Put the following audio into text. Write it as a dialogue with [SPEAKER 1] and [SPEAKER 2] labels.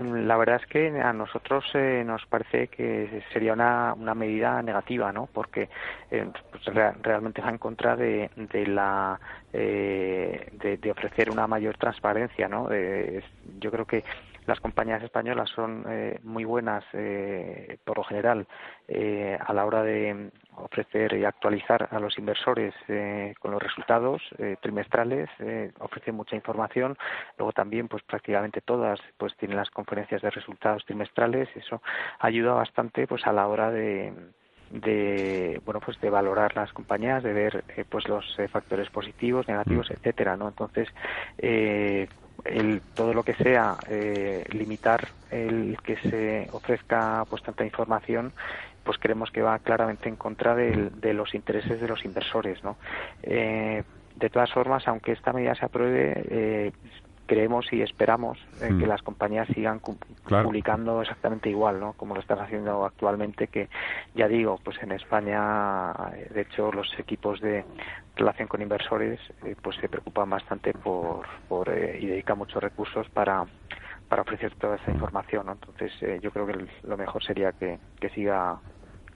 [SPEAKER 1] La verdad es que a nosotros eh, nos parece que sería una, una medida negativa, ¿no? Porque eh, pues, realmente va en contra de, la eh, de, ofrecer una mayor transparencia, ¿no? yo creo que las compañías españolas son eh, muy buenas eh, por lo general eh, a la hora de ofrecer y actualizar a los inversores con los resultados trimestrales ofrecen mucha información. Luego también pues prácticamente todas pues tienen las conferencias de resultados trimestrales. Eso ayuda bastante pues a la hora de de bueno pues de valorar las compañías de ver pues los factores positivos negativos mm. etcétera no entonces eh, el, todo lo que sea eh, limitar el que se ofrezca pues tanta información pues creemos que va claramente en contra de, de los intereses de los inversores no eh, de todas formas aunque esta medida se apruebe eh, creemos y esperamos eh, que mm. las compañías sigan publicando exactamente igual, ¿no? Como lo están haciendo actualmente, que ya digo, pues en España, eh, de hecho, los equipos de relación con inversores, eh, pues se preocupan bastante por, por y dedican muchos recursos para para ofrecer toda esa información, ¿no? Entonces, yo creo que lo mejor sería que, que siga